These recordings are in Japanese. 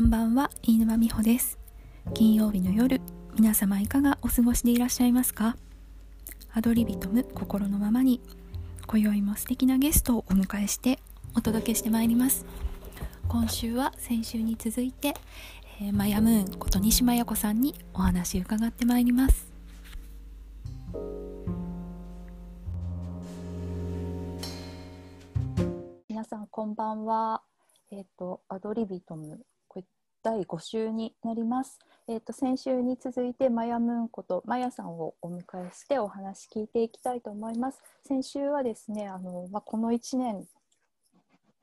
こんばんは飯沼美穂です。金曜日の夜皆様いかがお過ごしでいらっしゃいますか？アドリビトム心のままに今宵も素敵なゲストをお迎えしてお届けしてまいります。今週は先週に続いて、えー、マヤムーンこと西真也子さんにお話伺ってまいります。皆さんこんばんは。えっ、ー、とアドリビトム第5週になります。えーと、先週に続いてマヤムーンことマヤさんをお迎えしてお話聞いていきたいと思います。先週はですねあの、まあ、この1年、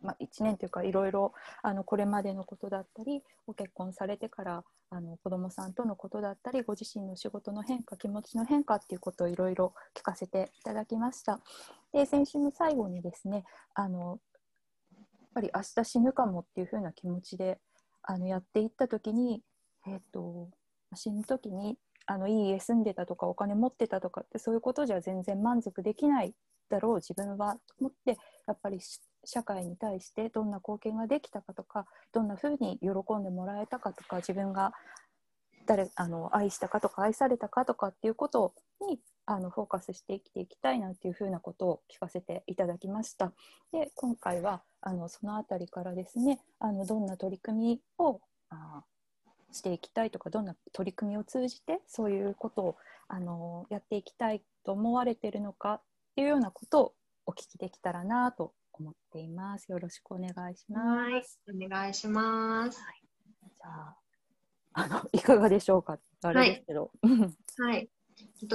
まあ、1年というかいろいろあのこれまでのことだったりご結婚されてからあの子どもさんとのことだったりご自身の仕事の変化気持ちの変化っていうことをいろいろ聞かせていただきました。で先週の最後にですねあのやっぱり明日死ぬかもっていうふうな気持ちであのやっていった時に、えーと、死ぬ時にあのいい家住んでたとかお金持ってたとかってそういうことじゃ全然満足できないだろう自分はと思ってやっぱり社会に対してどんな貢献ができたかとかどんなふうに喜んでもらえたかとか自分が誰あの愛したかとか愛されたかとかっていうことにあのフォーカスして生きていきたいなっていうふうなことを聞かせていただきました。で今回はあのその辺りからですねあのどんな取り組みをあしていきたいとかどんな取り組みを通じてそういうことをあのやっていきたいと思われているのかっていうようなことをお聞きできたらなと思っています。よろしくお願いします。お願いします。はい、じゃああのいかがでしょうかあれですけど。はい、はいと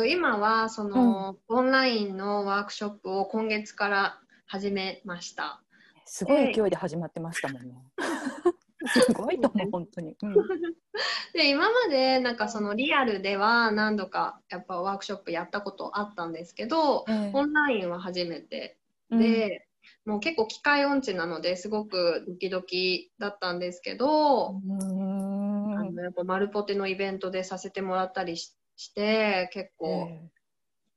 今はその、うん、オンラインのワークショップを今月から始めました。すごい勢いで始まってましたもんね。すごいと思う、本当に。うん、で今までなんかそのリアルでは何度かやっぱワークショップやったことあったんですけど、えー、オンラインは初めてで、うん、もう結構機械音痴なのですごくドキドキだったんですけど、あのやっぱマルポテのイベントでさせてもらったりしして結構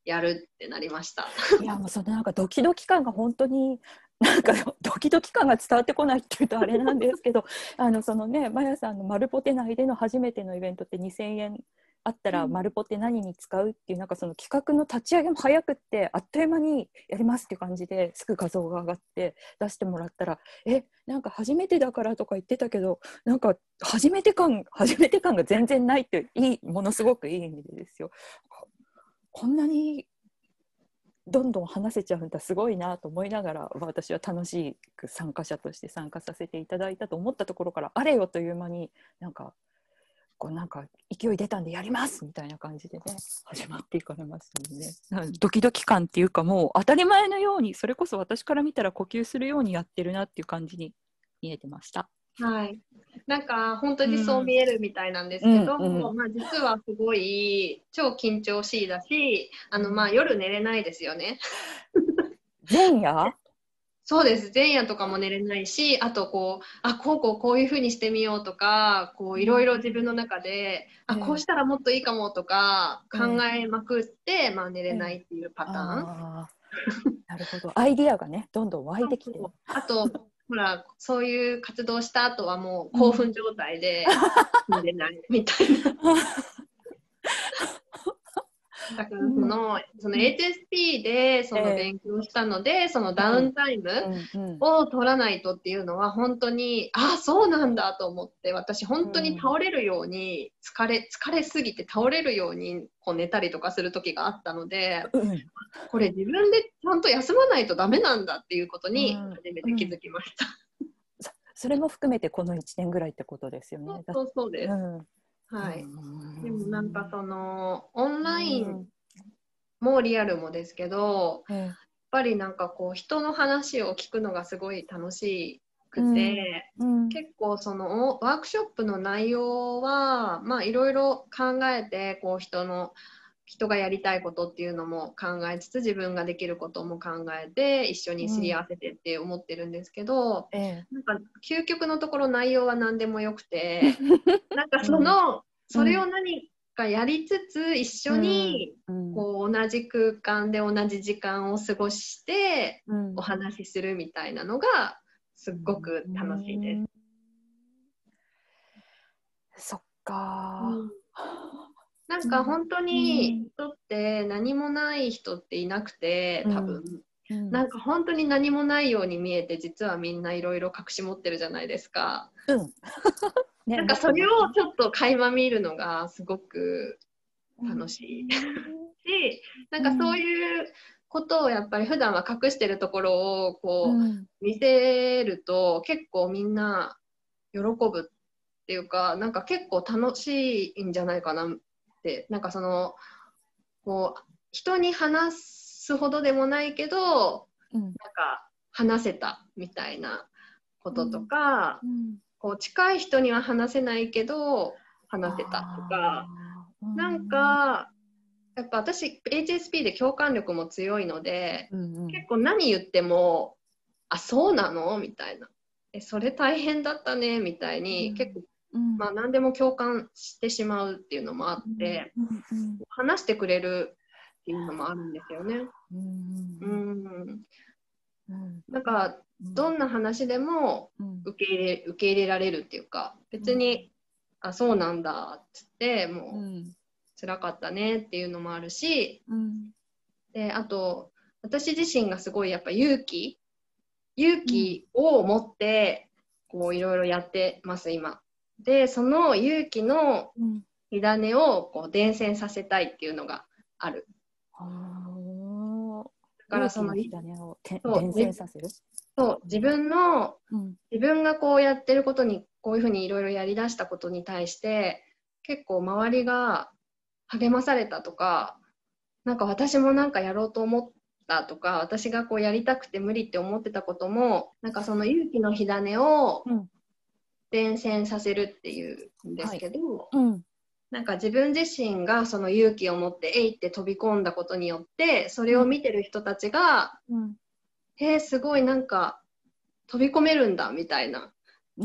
やるってなりました。いやもうそのなんかドキドキ感が本当になんかドキドキ感が伝わってこないっていうとあれなんですけどあのそのねマヤさんのマルポテ内での初めてのイベントって2000円あったらマルポテ何に使うっていうなんかその企画の立ち上げも早くってあっという間にやりますっていう感じですぐ画像が上がって出してもらったらえなんか初めてだからとか言ってたけどなんか初めて感初めて感が全然ないっていいものすごくいい意味でですよ。こんなにどんどん話せちゃうんだすごいなと思いながら私は楽しく参加者として参加させていただいたと思ったところからあれよという間になんかこうなんか勢い出たんでやりますみたいな感じでね始まっていかれましたね。ドキドキ感っていうかもう当たり前のようにそれこそ私から見たら呼吸するようにやってるなっていう感じに見えてました。はい、なんか本当にそう見えるみたいなんですけど、うんうん、まあ、実はすごい超緊張しいだしあの、まあ、夜寝れないですよね。前夜？そうです。前夜とかも寝れないしあとこうあこうこうこういうふうにしてみようとかこういろいろ自分の中で、うん、あこうしたらもっといいかもとか考えまくって、うん、まあ、寝れないっていうパターン。うん、なるほど。アイディアがねどんどん湧いてきてあとほらそういう活動した後はもう興奮状態で 寝れないみたいな。だからその,、その HSP でその勉強したので、えー、そのダウンタイムを取らないとっていうのは本当に、うん、ああそうなんだと思って私本当に倒れるように疲れ疲れすぎて倒れるようにこう寝たりとかする時があったので、うん、これ自分でちゃんと休まないとダメなんだっていうことに初めて気づきました。うん、それも含めてこの1年ぐらいってことですよね。そうそうです。はい、でもなんかそのオンラインもリアルもですけど、うん、やっぱりなんかこう人の話を聞くのがすごい楽しくて、うん。うん、結構そのワークショップの内容はまあいろいろ考えてこう人の人がやりたいことっていうのも考えつつ自分ができることも考えて一緒にすり合わせてって思ってるんですけど、うん、なんか究極のところ内容は何でもよくて なんかその、うん、それを何かやりつつ一緒にこう同じ空間で同じ時間を過ごしてお話しするみたいなのがすっごく楽しいです。そっか、うん、なんか本当に人って何もない人っていなくて多分、うん、なんか本当に何もないように見えて実はみんないろいろ隠し持ってるじゃないですか。うん。ね、なんかそれをちょっと垣間見るのがすごく楽しい、しなんかそういうことをやっぱり普段は隠してるところをこう見せると結構みんな喜ぶっていうかなんか結構楽しいんじゃないかなってなんかそのこう人に話すほどでもないけど、うん、なんか話せたみたいなこととか、うん。うん、こう近い人には話せないけど話せたとか、なんかやっぱ私 HSP で共感力も強いので、うんうん、結構何言っても「あそうなの?」みたいな「えそれ大変だったね」みたいに、うん、結構、うん、まあ、何でも共感してしまうっていうのもあって、うんうん、話してくれるっていうのもあるんですよね。うんなんかどんな話でも受け入れ受け入れられるっていうか別に「あそうなんだ」っつってもう。辛かったねっていうのもあるし、うん、であと私自身がすごいやっぱ勇気勇気を持ってこういろいろやってます今。でその勇気の火種をこう伝染させたいっていうのがある。だからその火種を伝染させる？そう自分の、うん、自分がこうやってることにこういうふうにいろいろやりだしたことに対して結構周りが励まされたとかなんか私もなんかやろうと思ったとか私がこうやりたくて無理って思ってたこともなんかその勇気の火種を伝染させるっていうんですけど、はいうん、なんか自分自身がその勇気を持ってえいって飛び込んだことによってそれを見てる人たちが、うん、えー、すごいなんか飛び込めるんだみたいな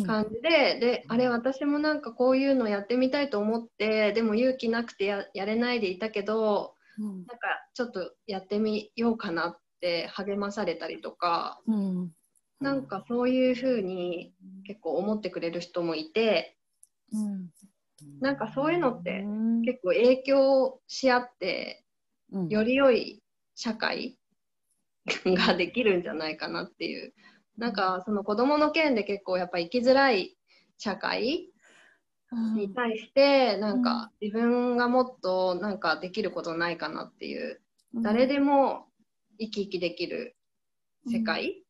感じで、うん、であれ私もなんかこういうのやってみたいと思ってでも勇気なくてややれないでいたけど、うん、なんかちょっとやってみようかなって励まされたりとか、うん、なんかそういうふうに結構思ってくれる人もいて、うん、なんかそういうのって結構影響し合って、より良い社会ができるんじゃないかなっていう。なんかその子供の件で結構やっぱ生きづらい社会に対してなんか自分がもっとなんかできることないかなっていう。誰でも生き生きできる世界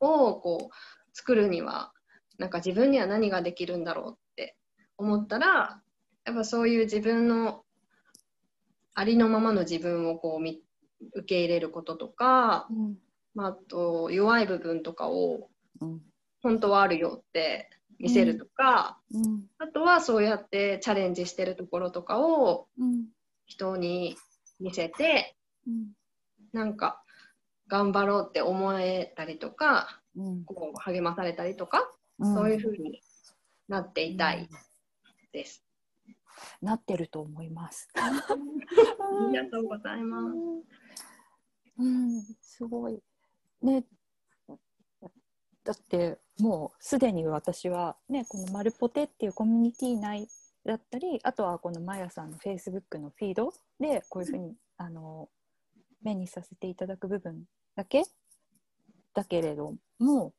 をこう作るにはなんか自分には何ができるんだろうって思ったらやっぱそういう自分のありのままの自分をこう受け入れることとか、うん。まあ、あと弱い部分とかを本当はあるよって見せるとか、うん、あとはそうやってチャレンジしてるところとかを人に見せて、うん、なんか頑張ろうって思えたりとか、うん、こう励まされたりとか、そういうふうになっていたいです。なってると思います。ありがとうございます。うん、すごい。ね、だってもうすでに私は、ね、この「マルポテ」っていうコミュニティ内だったりあとはこのマヤさんのフェイスブックのフィードでこういうふうにあの目にさせていただく部分だけ？だけれども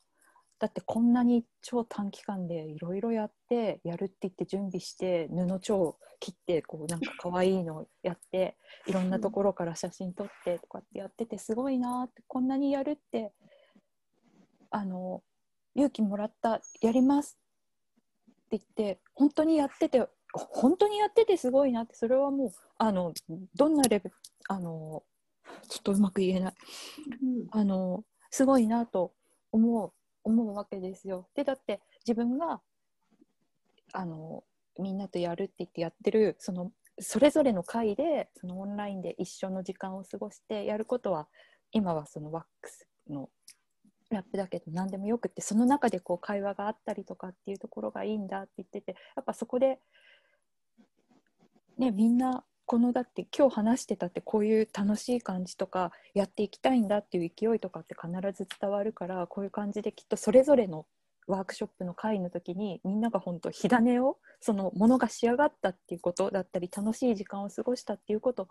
だってこんなに超短期間でいろいろやってやるって言って準備して布帳切ってこうなんか可愛いのやっていろんなところから写真撮ってとかってやっててすごいなってこんなにやるってあの勇気もらったやりますって言って本当にやってて本当にやっててすごいなってそれはもうあのどんなレベルあのちょっとうまく言えない、うん、あのすごいなと思う思うわけですよ。でだって自分があのみんなとやるって言ってやってるそのそれぞれの会でそのオンラインで一緒の時間を過ごしてやることは今はそのワックスのラップだけど何でもよくってその中でこう会話があったりとかっていうところがいいんだって言っててやっぱそこで、ね、みんなこのだって今日話してたってこういう楽しい感じとかやっていきたいんだっていう勢いとかって必ず伝わるからこういう感じできっとそれぞれのワークショップの会の時にみんなが本当火種をそのものが仕上がったっていうことだったり楽しい時間を過ごしたっていうこと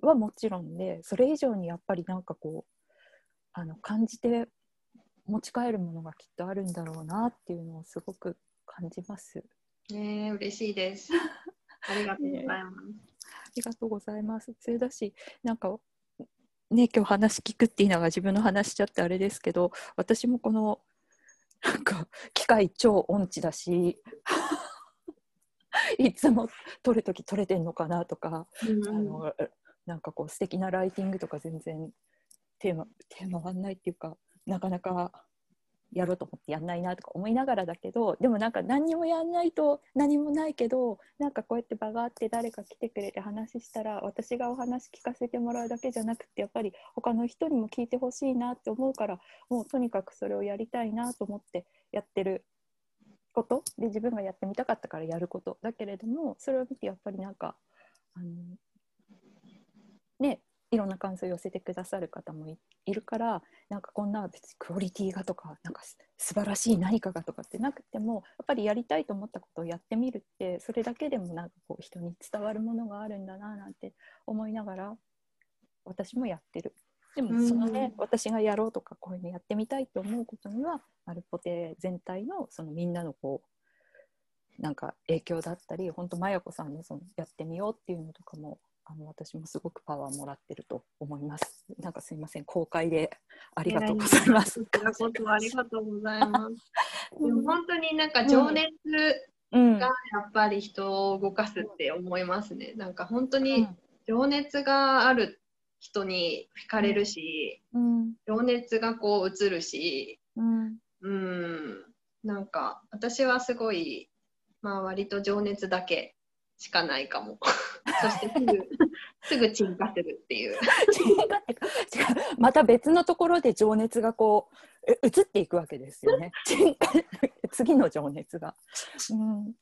はもちろんでそれ以上にやっぱりなんかこうあの感じて持ち帰るものがきっとあるんだろうなっていうのをすごく感じます。ね嬉しいです。ありがとうございます。ありがとうございます。それだしなんかね今日話聞くって言いながら自分の話しちゃってあれですけど私もこのなんか機械超音痴だし いつも撮る時撮れてんのかなとか、うん、あのなんかこう素敵なライティングとか全然テーマテーマはないっていうかなかなかやろうと思ってやんないなとか思いながらだけどでもなんか何にもやんないと何もないけどなんかこうやって場があって誰か来てくれて話したら私がお話聞かせてもらうだけじゃなくてやっぱり他の人にも聞いてほしいなって思うからもうとにかくそれをやりたいなと思ってやってること。で自分がやってみたかったからやることだけれどもそれを見てやっぱりなんかあのねいろんな感想を寄せてくださる方もいるからなんかこんな別にクオリティがとかなんか素晴らしい何かがとかってなくてもやっぱりやりたいと思ったことをやってみるってそれだけでもなんかこう人に伝わるものがあるんだななんて思いながら私もやってる。でもそのね、私がやろうとかこういうのやってみたいと思うことにはマルポテ全体のそのみんなのこうなんか影響だったり本当マヤ子さんのそのやってみようっていうのとかもあの私もすごくパワーもらってると思います。なんかすみません、公開でありがとうございます。ありがとうございます。でも本当になんか情熱がやっぱり人を動かすって思いますね。なんか本当に情熱がある人に惹かれるし、うん、情熱がこう映るし、うん、うん。なんか私はすごいまあ割と情熱だけしかないかも。そしてすぐ すぐ沈下するっていう。また別のところで情熱がこう移っていくわけですよね。次の情熱が。うん、も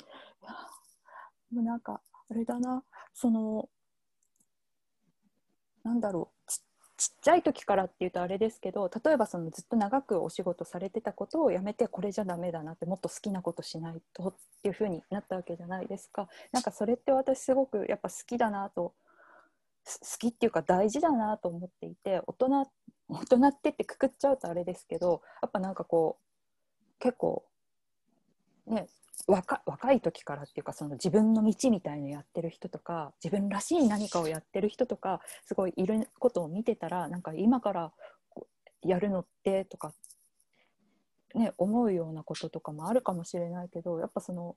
うなんかあれだなそのなんだろうちっちゃい時からっていうとあれですけど例えばそのずっと長くお仕事されてたことをやめてこれじゃダメだなってもっと好きなことしないとっていうふうになったわけじゃないですか。なんかそれって私すごくやっぱ好きだなと好きっていうか大事だなと思っていて大人大人ってってくくっちゃうとあれですけどやっぱなんかこう結構ね若若い時からっていうかその自分の道みたいのやってる人とか自分らしい何かをやってる人とかすごいいることを見てたらなんか今からやるのってとか、ね、思うようなこととかもあるかもしれないけどやっぱその、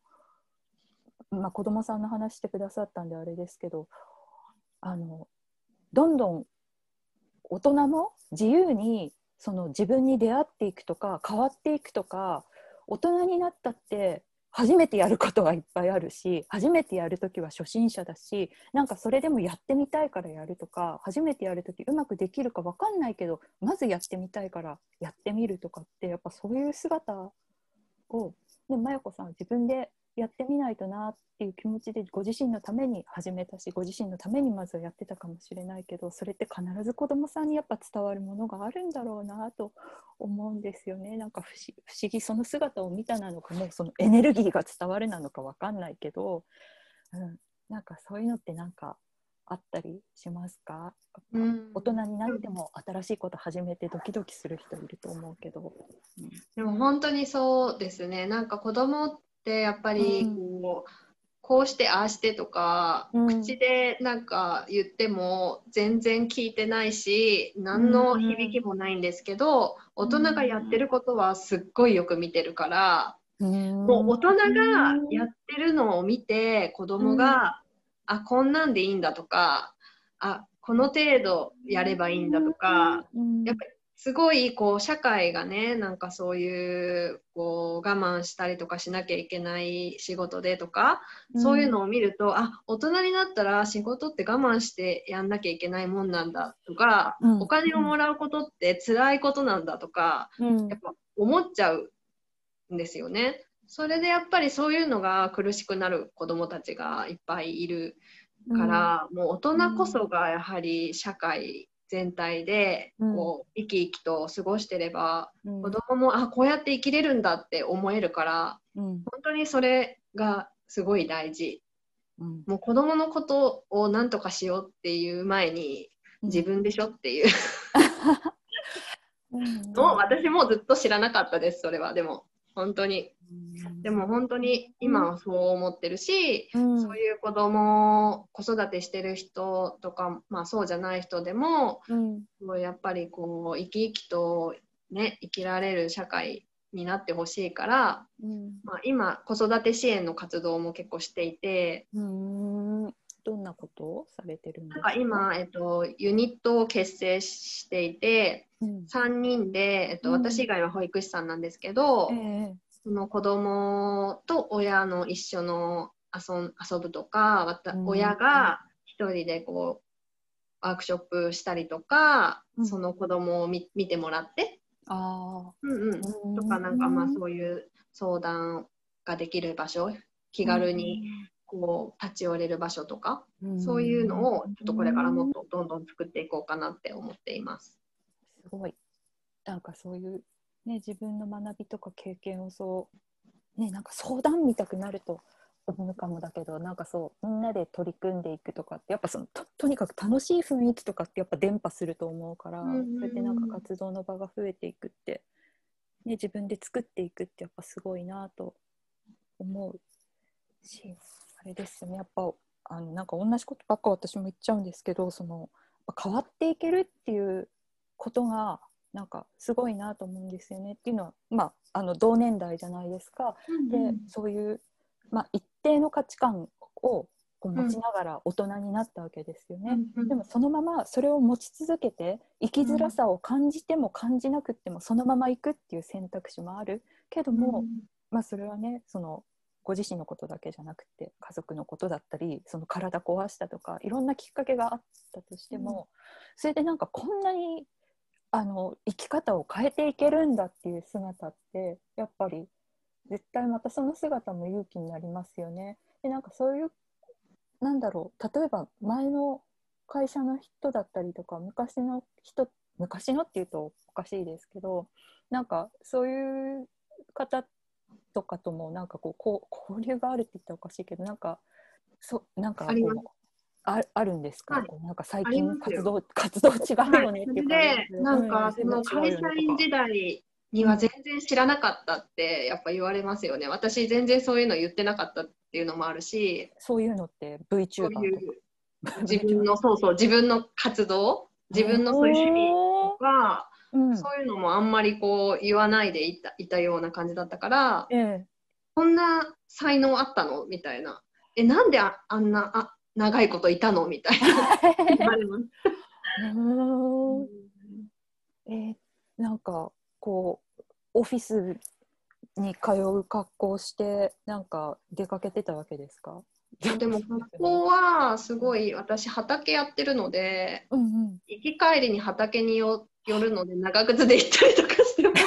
まあ、子供さんの話してくださったんであれですけどあのどんどん大人も自由にその自分に出会っていくとか変わっていくとか大人になったって初めてやることはいっぱいあるし初めてやる時は初心者だしなんかそれでもやってみたいからやるとか初めてやる時うまくできるか分かんないけどまずやってみたいからやってみるとかってやっぱそういう姿を、ね、まやこさんは自分でやってみないとなっていう気持ちでご自身のために始めたしご自身のためにまずはやってたかもしれないけどそれって必ず子どもさんにやっぱ伝わるものがあるんだろうなと思うんですよね。なんか不思議その姿を見たなのかもうそのエネルギーが伝わるなのか分かんないけど、うん、なんかそういうのってなんかあったりしますか、うん、大人になっても新しいこと始めてドキドキする人いると思うけど、うん、でも本当にそうですね。なんか子供ってやっぱりこう、こうしてああしてとか、うん、口でなんか言っても全然聞いてないし何の響きもないんですけど、大人がやってることはすっごいよく見てるから、うん、もう大人がやってるのを見て子供が、うん、あこんなんでいいんだとかあこの程度やればいいんだとか、やっぱりすごいこう社会がねなんかそういうこう我慢したりとかしなきゃいけない仕事でとか、うん、そういうのを見るとあ大人になったら仕事って我慢してやんなきゃいけないもんなんだとか、うん、お金をもらうことって辛いことなんだとか、うん、やっぱ思っちゃうんですよね。それでやっぱりそういうのが苦しくなる子どもたちがいっぱいいるから、もう大人こそがやはり社会全体でこう、生き生きと過ごしてれば、うん、子供もあこうやって生きれるんだって思えるから、うん、本当にそれがすごい大事、うん、もう子供のことを何とかしようっていう前に自分でしょっていう。の私もずっと知らなかったですそれは。でも本当に。でも本当に今はそう思ってるし、うん、そういう子供子育てしてる人とか、まあ、そうじゃない人でも、うん、やっぱりこう生き生きと、ね、生きられる社会になってほしいから、うん、まあ、今子育て支援の活動も結構していて。うんどんなことをされてるんですか？今、えっと、ユニットを結成していて、うん、3人で、えっと、私以外は保育士さんなんですけど、えー、その子供と親の一緒の遊遊ぶとか、うん、親が一人でこうワークショップしたりとか、うん、その子供を見見てもらって。あ、うんうん、とかなんかまあそういう相談ができる場所気軽にこう立ち寄れる場所とか、そういうのをちょっとこれからもっとどんどん作っていこうかなって思っています。すごい。なんかそういうね、自分の学びとか経験をそう、ね、なんか相談見たくなると思うかもだけどなんかそうみんなで取り組んでいくとかってやっぱそのととにかく楽しい雰囲気とかってやっぱ伝播すると思うから、うんうん、それでなんか活動の場が増えていくって、ね、自分で作っていくってやっぱすごいなと思うしあれですよね。やっぱあのなんか同じことばっか私も言っちゃうんですけどその変わっていけるっていうことがなんかすごいなと思うんですよね。っていうのは、まあ、あの同年代じゃないですか、うんうん、でそういう、まあ、一定の価値観をこう持ちながら大人になったわけですよね、うんうん、でもそのままそれを持ち続けて生きづらさを感じても感じなくってもそのまま行くっていう選択肢もあるけども、うん、まあ、それはねそのご自身のことだけじゃなくて家族のことだったりその体壊したとかいろんなきっかけがあったとしても、うん、それでなんかこんなにあの生き方を変えていけるんだっていう姿ってやっぱり絶対またその姿も勇気になりますよね。でなんかそういうなんだろう例えば前の会社の人だったりとか昔の人昔のっていうとおかしいですけどなんかそういう方とかともなんかこうこう交流があるって言ったらおかしいけどなんかそなんかこうああるんですか、はい、なんか最近活動活動違うよねっていうで。なんか、その会社員時代には全然知らなかったってやっぱ言われますよね、私全然そういうの言ってなかったっていうのもあるし。そういうのって VTuber とか。自分のそうそう自分の活動自分のそういう趣味は、うん、そういうのもあんまりこう言わないでいたいたような感じだったから、ええ、こんな才能あったの？みたいな。えなんでああんなあ長いこといたの？みたいな。言われます。えー、なんかこうオフィスに通う格好してなんか出かけてたわけですか？でも学校はすごい私畑やってるので、うんうん、行き帰りに畑によ寄るので長靴で行ったりとかしてます。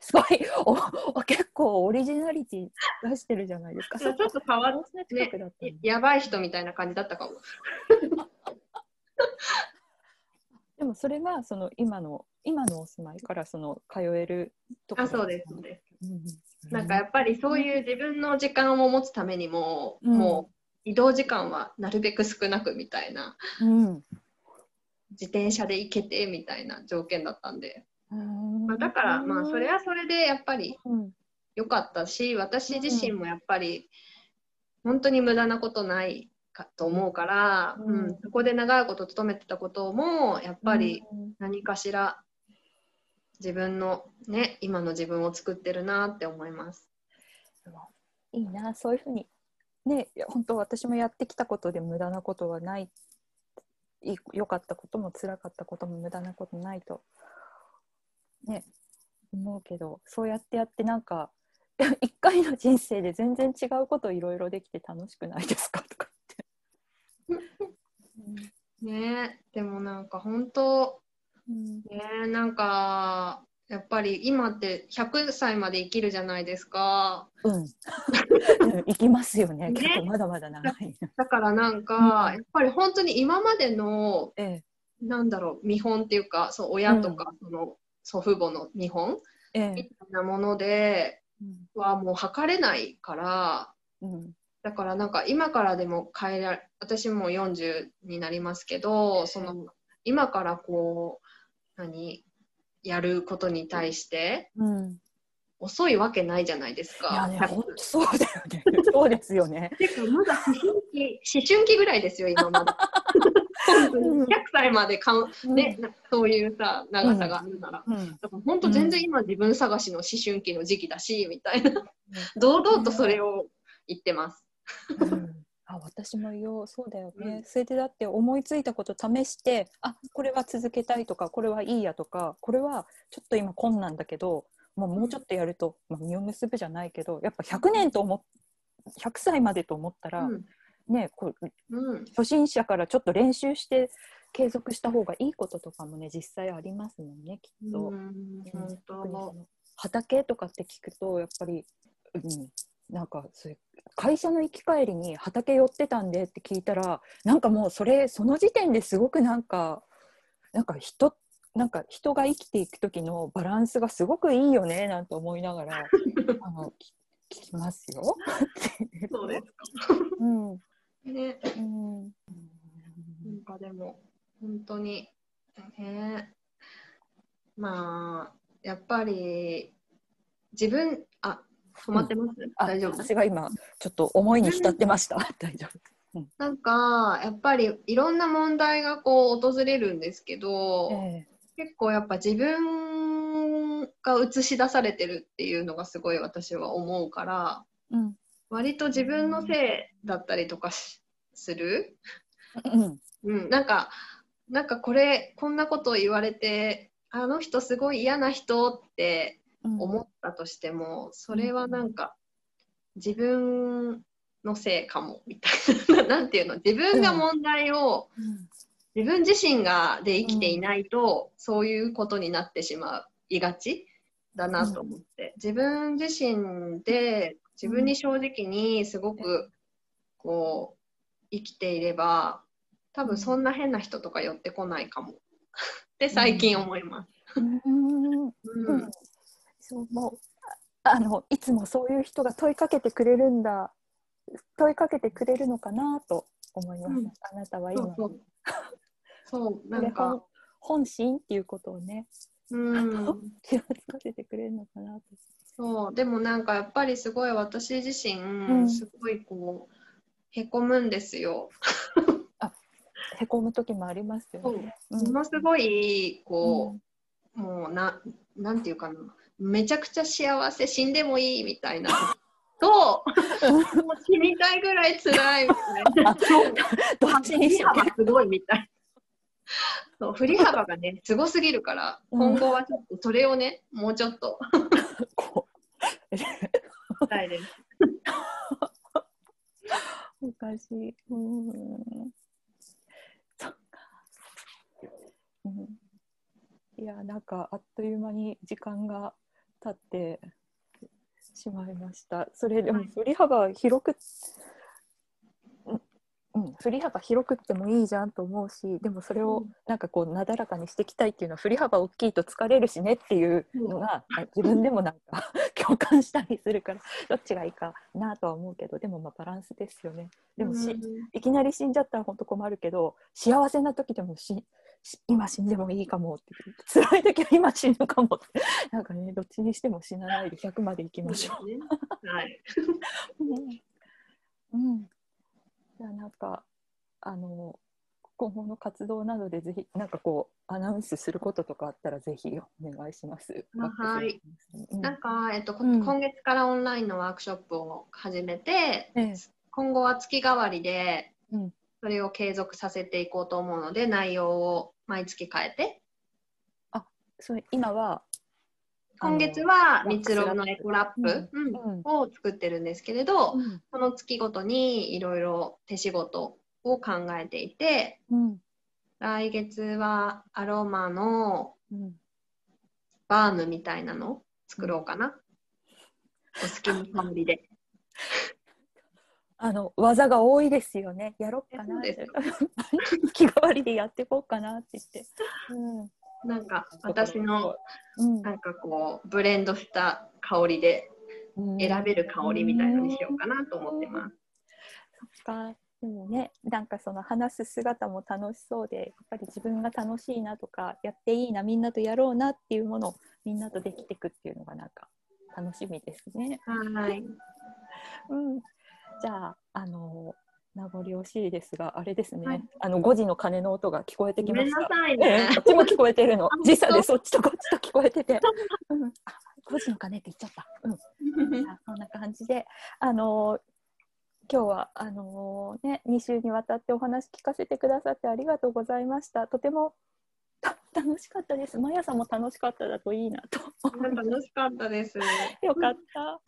すごいおお結構オリジナリティ出してるじゃないですか。ちょっと変わって、ね、やばい人みたいな感じだったかも。でもそれがその今の今のお住まいからその通えるところ、あそうですそうです、うん、なんかやっぱりそういう自分の時間を持つためにも、うん、もう移動時間はなるべく少なくみたいな、うん、自転車で行けてみたいな条件だったんで、まあ、だからまあそれはそれでやっぱり良かったし私自身もやっぱり本当に無駄なことないかと思うから、うん、そこで長いこと勤めてたこともやっぱり何かしら自分のね今の自分を作ってるなって思います。いいなそういうふうに。ね本当私もやってきたことで無駄なことはない良かったことも辛かったことも無駄なことないとね思うけどそうやってやってなんか 一回の人生で全然違うこといろいろできて楽しくないですか？とか ねでもなんか本当、うん、ねなんかやっぱり今って100歳まで生きるじゃないですか。うん。生きますよね。結構まだまだ長い。だからなんか、うん、やっぱり本当に今までの、ええ、なんだろう見本っていうかそう親とか、その祖父母の見本、ええ。みたいなものでうん。はもう測れないからうん。だからなんか今からでも変えられ私も40になりますけどその今からこう何やることに対してうん遅いわけないじゃないですか。いやね、本当そうだよね。そうですよね。てかまだ思春期思春期ぐらいですよ今まだ。本当にうん100歳までかん、ねなそういうさ長さがあるなら。うん。だから本当全然今自分探しの思春期の時期だしみたいな堂々とそれを言ってます。うんあ私も言おうそうだよね、それでだって思いついたこと試してあこれは続けたいとかこれはいいやとかこれはちょっと今困難だけど、まあ、もうちょっとやると、まあ、実を結ぶじゃないけどやっぱ100年と思っ100歳までと思ったら、うん。ねこううん。初心者からちょっと練習して継続した方がいいこととかもね実際ありますもんねきっと。うん畑とかって聞くとやっぱり、うん、なんかそういう会社の行き帰りに畑寄ってたんでって聞いたらなんかもうそれその時点ですごくなんかなんか人なんか人が生きていく時のバランスがすごくいいよねなんて思いながら あのき聞きますよ。そうですか。うんうんね、うんなんかでも本当にねまあやっぱり自分あ止まってます、あ大丈夫？私が今ちょっと思いに浸ってました。大丈夫。なんかやっぱりいろんな問題がこう訪れるんですけど、え結構やっぱ自分が映し出されてるっていうのがすごい私は思うからえうん。割と自分のせいだったりとかしする、うん。うん、なんかなんかこれこんなことを言われてあの人すごい嫌な人ってうん思ったとしてもそれはなんか自分のせいかもみたいな。なんていうの？自分が問題を、うん。自分自身がで生きていないと、そういうことになってしまいがちだなと思って、自分自身で自分に正直にすごくこう生きていれば多分そんな変な人とか寄ってこないかも。って最近思います。うん。うんそうもうああのいつもそういう人が問いかけてくれるんだ問いかけてくれるのかなと思います、うん。あなたは今。そう なんか。本、本心っていうことをねうん、気がつかせてくれるのかなと。そう。でもなんかやっぱりすごい私自身、ん。すごいこうへこむんですよ。へこむ時もありますよね。ものすごいこうん。う、もうななんていうかなめちゃくちゃ幸せ死んでもいいみたいな ともう死にたいぐらい辛いみたいなどっちにし幅すごいみたいなそう振り幅がねすごすぎるからうん今後はちょっとそれをねもうちょっとしたいです。おかしい。うん。そっか。うん。いや、なんかあっという間に時間が経ってしまいました。それでもはい振り幅広く、うん、うん、振り幅広くってもいいじゃんと思うし、でもそれをうん。なんかこうなだらかにしていきたいっていうのは振り幅大きいと疲れるしねっていうのが、あ自分でもなんか 共感したりするからどっちがいいかなとは思うけどでもまあバランスですよね。でもし、うん。いきなり死んじゃったら本当困るけど幸せな時でもしし今死んでもいいかもって 辛い時は今死ぬかもって。なんかねどっちにしても死なないで100までいきましょう。ね。はい。うん、うん、じゃあなんかあの今後の活動などでぜひなんかこうアナウンスすることとかあったらぜひお願いします。あはい。うん。なんか、えっとこうん。今月からオンラインのワークショップを始めて、ええ。今後は月替わりでうん。それを継続させていこうと思うので内容を毎月変えて。それ今は今月は蜜ろのエコラップ、うんうん。を作ってるんですけれど、うんその月ごとにいろいろ手仕事を考えていてうん。来月はアロマのうん。バームみたいなの作ろうかな。お好きな香りで。あの技が多いですよね。やろうかなって。気代 わりでやっていこうかなって言って。うんなんか私の、なんかこうブレンドした香りで選べる香りみたいのにしようかなと思ってます。そっかでもねなんかその話す姿も楽しそうでやっぱり自分が楽しいなとかやっていいなみんなとやろうなっていうものをみんなとできていくっていうのがなんか楽しみですね。はい、うん、じゃああの名残惜しいですが、あれですね、はい、あの5時の鐘の音が聞こえてきました。ね、こっちも聞こえてるの。時差でそっちとこっちと聞こえてて。うん、あ5時の鐘って言っちゃった。うん、そんな感じで、あの今日はあのね2週にわたってお話聞かせてくださってありがとうございました。とても楽しかったです。マヤさんも楽しかっただといいなと。楽しかったです。よかった。